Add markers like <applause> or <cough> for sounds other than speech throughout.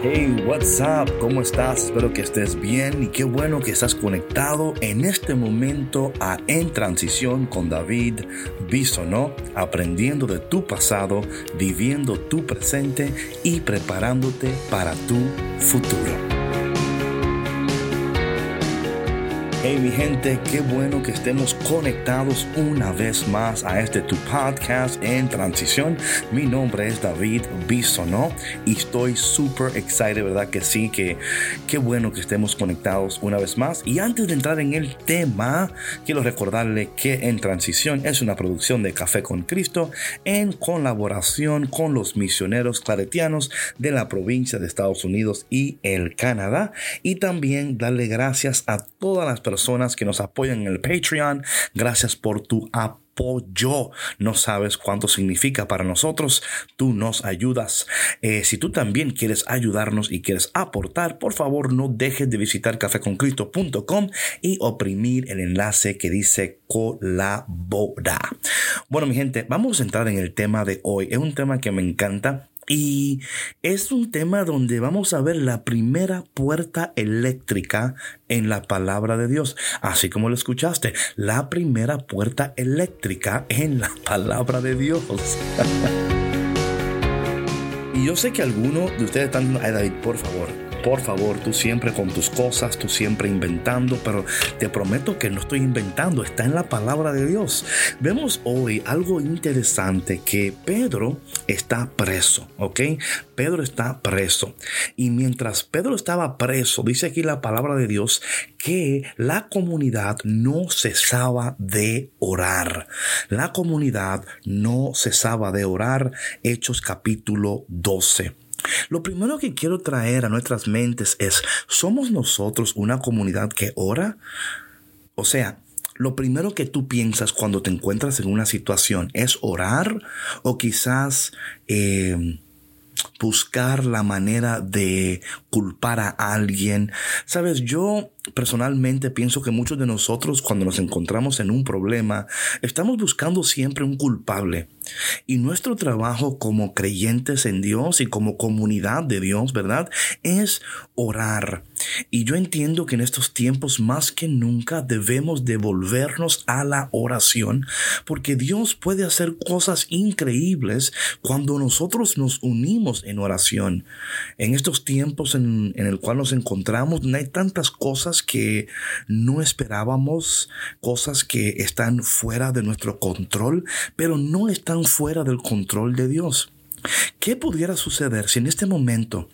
Hey, what's up? ¿Cómo estás? Espero que estés bien y qué bueno que estás conectado en este momento a En Transición con David Bisonó, aprendiendo de tu pasado, viviendo tu presente y preparándote para tu futuro. Hey mi gente, qué bueno que estemos conectados una vez más a este tu podcast en transición. Mi nombre es David Bisonó y estoy súper excited, ¿verdad? Que sí, que qué bueno que estemos conectados una vez más. Y antes de entrar en el tema, quiero recordarle que En Transición es una producción de Café con Cristo en colaboración con los misioneros claretianos de la provincia de Estados Unidos y el Canadá. Y también darle gracias a todas las personas que nos apoyan en el Patreon. Gracias por tu apoyo. No sabes cuánto significa para nosotros. Tú nos ayudas. Eh, si tú también quieres ayudarnos y quieres aportar, por favor no dejes de visitar cafeconcristo.com y oprimir el enlace que dice colabora. Bueno, mi gente, vamos a entrar en el tema de hoy. Es un tema que me encanta y es un tema donde vamos a ver la primera puerta eléctrica en la palabra de Dios. Así como lo escuchaste, la primera puerta eléctrica en la palabra de Dios. <laughs> y yo sé que algunos de ustedes están ay David, por favor, por favor, tú siempre con tus cosas, tú siempre inventando, pero te prometo que no estoy inventando, está en la palabra de Dios. Vemos hoy algo interesante que Pedro está preso, ¿ok? Pedro está preso. Y mientras Pedro estaba preso, dice aquí la palabra de Dios que la comunidad no cesaba de orar. La comunidad no cesaba de orar. Hechos capítulo 12. Lo primero que quiero traer a nuestras mentes es, ¿somos nosotros una comunidad que ora? O sea, lo primero que tú piensas cuando te encuentras en una situación es orar o quizás eh, buscar la manera de culpar a alguien. Sabes, yo personalmente pienso que muchos de nosotros cuando nos encontramos en un problema estamos buscando siempre un culpable. Y nuestro trabajo como creyentes en Dios y como comunidad de Dios, ¿verdad? Es orar. Y yo entiendo que en estos tiempos más que nunca debemos devolvernos a la oración porque Dios puede hacer cosas increíbles cuando nosotros nos unimos en oración. En estos tiempos en, en el cual nos encontramos, hay tantas cosas que no esperábamos, cosas que están fuera de nuestro control, pero no están fuera del control de Dios. ¿Qué pudiera suceder si en este momento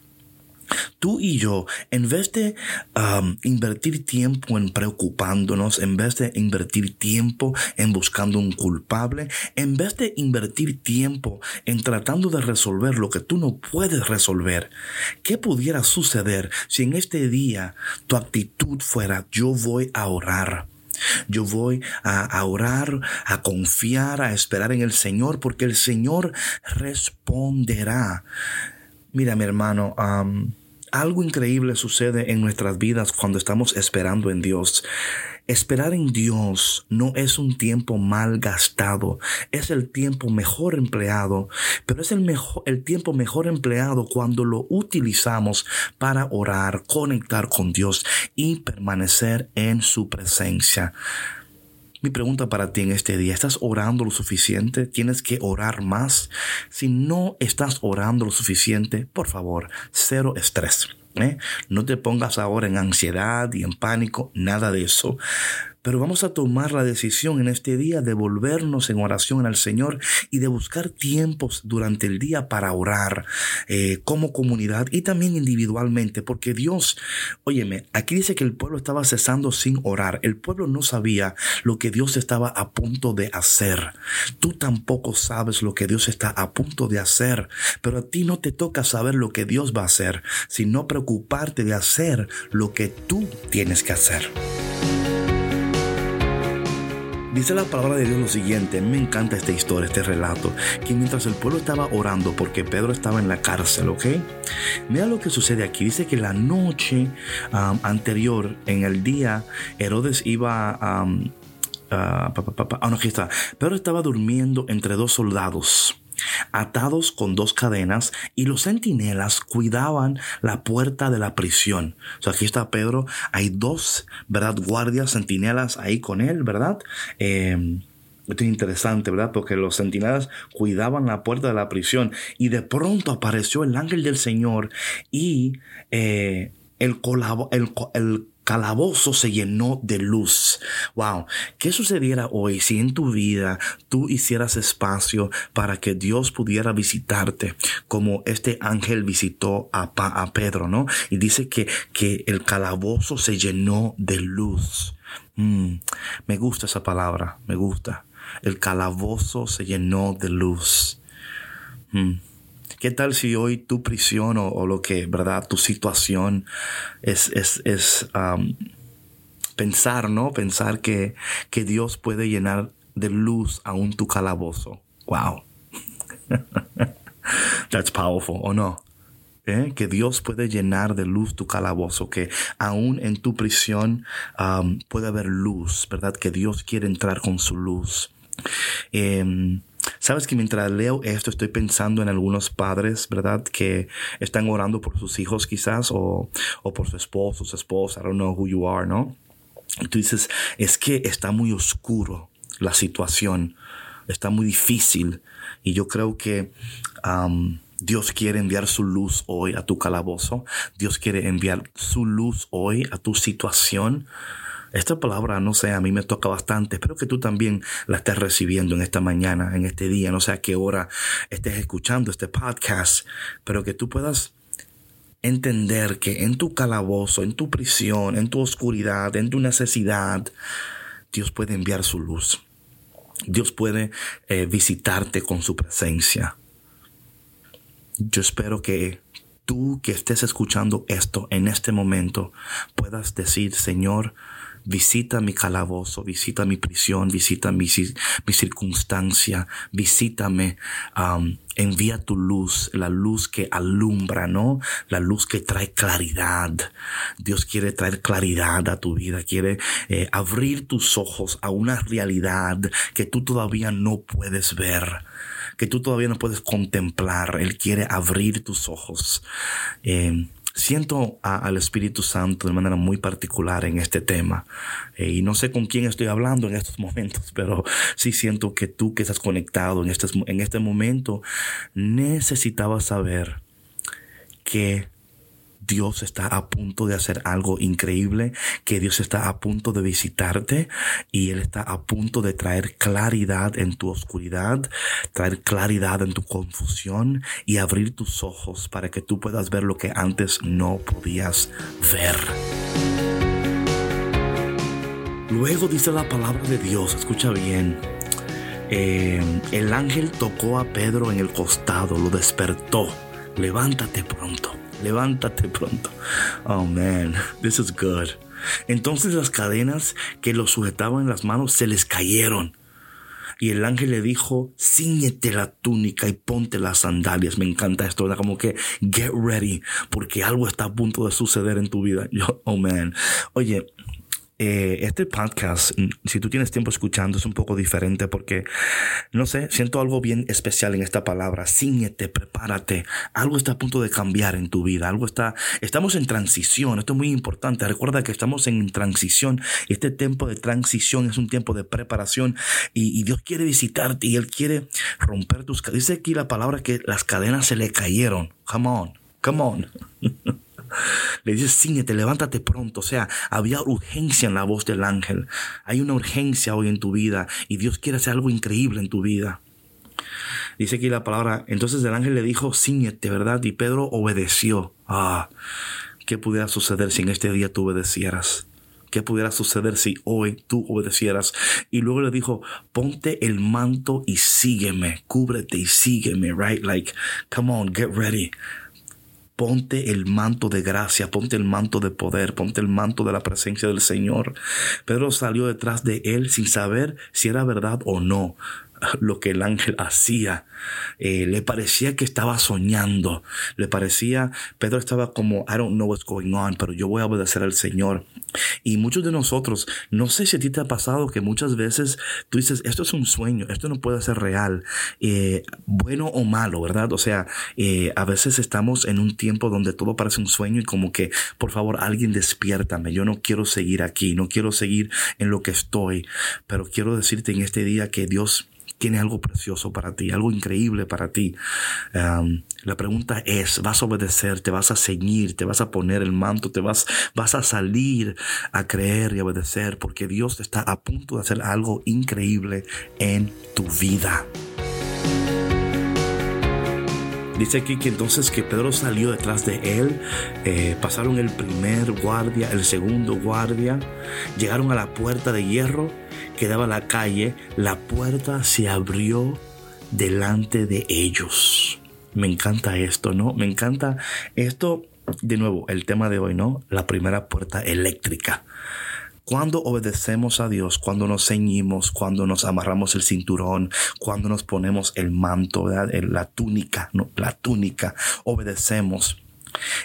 Tú y yo, en vez de um, invertir tiempo en preocupándonos, en vez de invertir tiempo en buscando un culpable, en vez de invertir tiempo en tratando de resolver lo que tú no puedes resolver, ¿qué pudiera suceder si en este día tu actitud fuera yo voy a orar? Yo voy a, orar, a confiar, a esperar en el Señor, porque el Señor responderá. Mira, mi hermano, algo increíble sucede en nuestras vidas cuando estamos esperando en Dios. Esperar en Dios no es un tiempo mal gastado, es el tiempo mejor empleado, pero es el, mejor, el tiempo mejor empleado cuando lo utilizamos para orar, conectar con Dios y permanecer en su presencia. Mi pregunta para ti en este día, ¿estás orando lo suficiente? ¿Tienes que orar más? Si no estás orando lo suficiente, por favor, cero estrés. ¿eh? No te pongas ahora en ansiedad y en pánico, nada de eso. Pero vamos a tomar la decisión en este día de volvernos en oración al Señor y de buscar tiempos durante el día para orar eh, como comunidad y también individualmente, porque Dios, óyeme, aquí dice que el pueblo estaba cesando sin orar. El pueblo no sabía lo que Dios estaba a punto de hacer. Tú tampoco sabes lo que Dios está a punto de hacer, pero a ti no te toca saber lo que Dios va a hacer, sino preocuparte de hacer lo que tú tienes que hacer. Dice la palabra de Dios lo siguiente, me encanta esta historia, este relato, que mientras el pueblo estaba orando porque Pedro estaba en la cárcel, ¿ok? Mira lo que sucede aquí, dice que la noche anterior, en el día, Herodes iba a... Um, ah, no, aquí está. Pedro estaba durmiendo entre dos soldados. Atados con dos cadenas, y los centinelas cuidaban la puerta de la prisión. O sea, aquí está Pedro, hay dos, ¿verdad? Guardias, centinelas ahí con él, ¿verdad? Eh, esto es interesante, ¿verdad? Porque los centinelas cuidaban la puerta de la prisión y de pronto apareció el ángel del Señor y eh, el, el, el calabozo se llenó de luz. Wow, ¿qué sucediera hoy si en tu vida tú hicieras espacio para que Dios pudiera visitarte como este ángel visitó a, a Pedro, ¿no? Y dice que, que el calabozo se llenó de luz. Mm, me gusta esa palabra, me gusta. El calabozo se llenó de luz. Mm. ¿Qué tal si hoy tu prisión o, lo que, verdad, tu situación es, es, es pensar, ¿no? Pensar que, que Dios puede llenar de luz aún tu calabozo. Wow. <laughs> That's powerful, ¿o no? ¿Eh? que Dios puede llenar de luz tu calabozo, que aún en tu prisión puede haber luz, ¿verdad? Que Dios quiere entrar con su luz. Eh, Sabes que mientras leo esto estoy pensando en algunos padres, ¿verdad? Que están orando por sus hijos quizás o, o por su esposo, su esposa, I don't know who you are, ¿no? Y tú dices, es que está muy oscuro la situación, está muy difícil y yo creo que Dios quiere enviar su luz hoy a tu calabozo, Dios quiere enviar su luz hoy a tu situación. Esta palabra, no sé, a mí me toca bastante. Espero que tú también la estés recibiendo en esta mañana, en este día. No sé a qué hora estés escuchando este podcast, pero que tú puedas entender que en tu calabozo, en tu prisión, en tu oscuridad, en tu necesidad, Dios puede enviar su luz. Dios puede eh, visitarte con su presencia. Yo espero que tú que estés escuchando esto en este momento puedas decir, Señor, Visita mi calabozo, visita mi prisión, visita mi, circunstancia, visítame, envía tu luz, la luz que alumbra, ¿no? La luz que trae claridad. Dios quiere traer claridad a tu vida, quiere eh, abrir tus ojos a una realidad que tú todavía no puedes ver que tú todavía no puedes contemplar. Él quiere abrir tus ojos. Eh, siento al Espíritu Santo de manera muy particular en este tema. Eh, y no sé con quién estoy hablando en estos <laughs> momentos, pero sí siento que tú que estás conectado en este, en este momento necesitabas saber que Dios está a punto de hacer algo increíble, que Dios está a punto de visitarte y Él está a punto de traer claridad en tu oscuridad, traer claridad en tu confusión y abrir tus ojos para que tú puedas ver lo que antes no podías ver. Luego dice la palabra de Dios, escucha bien. Eh, el ángel tocó a Pedro en el costado, lo despertó. Levántate pronto levántate pronto. Oh man, this is good. Entonces las cadenas que lo sujetaban en las manos se les cayeron. Y el ángel le dijo, ciñete la túnica y ponte las sandalias. Me encanta esto, ¿verdad? Como que get ready, porque algo está a punto de suceder en tu vida. <laughs> Yo, oh man. Oye, eh, este podcast, mm, si tú tienes tiempo escuchando, es un poco diferente porque, no sé, siento algo bien especial en esta palabra. Cíñete, prepárate. Algo está a punto de cambiar en tu vida. Algo está, estamos en transición. Esto es muy importante. Recuerda que estamos en transición. Este tiempo de transición es un tiempo de preparación y, y Dios quiere visitarte y Él quiere romper tus cadenas. Dice aquí la palabra que las cadenas se le cayeron. Come on, come on. <laughs> Le dice, ciñete, levántate pronto. O sea, había urgencia en la voz del ángel. Hay una urgencia hoy en tu vida y Dios quiere hacer algo increíble en tu vida. Dice aquí la palabra, entonces el ángel le dijo, ciñete, ¿verdad? Y Pedro obedeció. Ah, ¿qué pudiera suceder si en este día tú obedecieras? ¿Qué pudiera suceder si hoy tú obedecieras? Y luego le dijo, ponte el manto y sígueme, cúbrete y sígueme, right? Like, come on, get ready ponte el manto de gracia, ponte el manto de poder, ponte el manto de la presencia del Señor. Pedro salió detrás de él sin saber si era verdad o no. <laughs> lo que el ángel hacía. Eh, le parecía que estaba soñando. Le parecía, Pedro estaba como, I don't know what's going on, pero yo voy a obedecer al Señor. Y muchos de nosotros, no sé si a ti te ha pasado que muchas veces tú dices, esto es un sueño, esto no puede ser real, eh, bueno o malo, ¿verdad? O sea, eh, a veces estamos en un tiempo donde todo parece un sueño y como que, por favor, alguien despiértame, yo no quiero seguir aquí, no quiero seguir en lo que estoy, pero quiero decirte en este día que Dios tiene algo precioso para ti, algo increíble para ti. la pregunta es, ¿vas a obedecer? ¿Te vas a ceñir? ¿Te vas a poner el manto? ¿Te vas, vas a salir a creer y obedecer? Porque Dios está a punto de hacer algo increíble en tu vida. Dice aquí que entonces que Pedro salió detrás de él, eh, pasaron el primer guardia, el segundo guardia, llegaron a la puerta de hierro que daba a la calle, la puerta se abrió delante de ellos. Me encanta esto, ¿no? Me encanta esto, de nuevo, el tema de hoy, ¿no? La primera puerta eléctrica. Cuando obedecemos a Dios, cuando nos ceñimos, cuando nos amarramos el cinturón, cuando nos ponemos el manto, la túnica, ¿no? la túnica, obedecemos.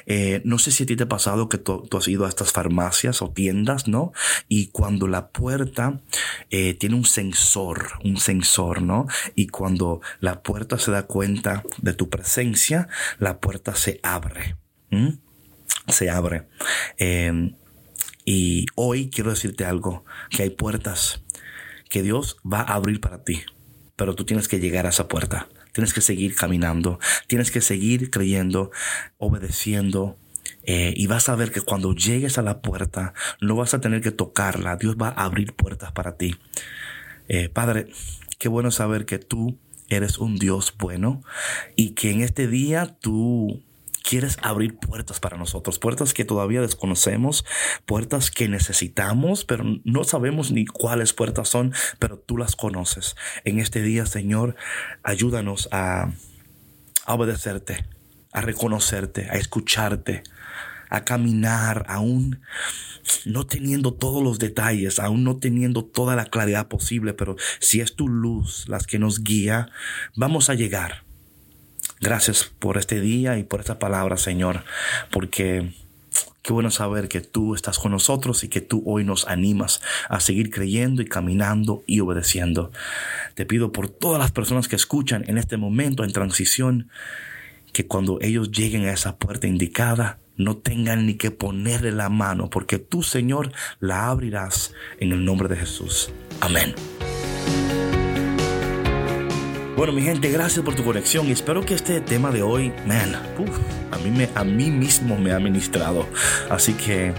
Eh, no sé si a ti te ha pasado que tú, has ido a estas farmacias o tiendas, ¿no? Y cuando la puerta eh, tiene un sensor, un sensor, ¿no? Y cuando la puerta se da cuenta de tu presencia, la puerta se abre. Se abre. Em, y hoy quiero decirte algo, que hay puertas que Dios va a abrir para ti, pero tú tienes que llegar a esa puerta, tienes que seguir caminando, tienes que seguir creyendo, obedeciendo, eh, y vas a ver que cuando llegues a la puerta, no vas a tener que tocarla. Dios va a abrir puertas para ti. Eh, Padre, qué bueno saber que tú eres un Dios bueno y que en este día tú quieres abrir puertas para nosotros, puertas que todavía desconocemos, puertas que necesitamos, pero no sabemos ni cuáles puertas son, pero tú las conoces. En este día, Señor, ayúdanos a, obedecerte, a reconocerte, a escucharte, a caminar aún no teniendo todos los detalles, aún no teniendo toda la claridad posible, pero si es tu luz las que nos guía, vamos a llegar Gracias por este día y por esta palabra, Señor, porque Qué bueno saber que tú estás con nosotros y que tú hoy nos animas a seguir creyendo y caminando y obedeciendo. Te pido por todas las personas que escuchan en este momento en transición, que cuando ellos lleguen a esa puerta indicada, no tengan ni que ponerle la mano, porque tú, Señor, la abrirás en el nombre de Jesús. Amén. Bueno, mi gente, gracias por tu conexión y espero que este tema de hoy, man, a, mí me, a mí mismo me ha ministrado. Así que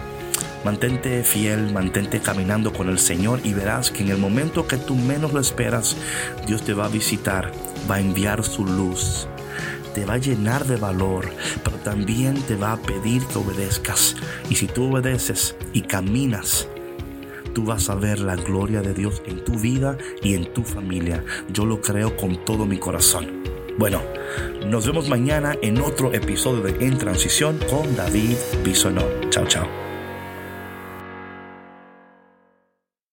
mantente fiel, mantente caminando con el Señor y verás que en el momento que tú menos lo esperas, Dios te va a visitar, va a enviar su luz te va a llenar de valor, pero también te va a pedir que obedezcas. Y si tú obedeces y caminas tú vas a ver la gloria de Dios en tu vida y en tu familia. Yo lo creo con todo mi corazón. Bueno, nos vemos mañana en otro episodio de En Transición con David Bisonó. Chao, chao.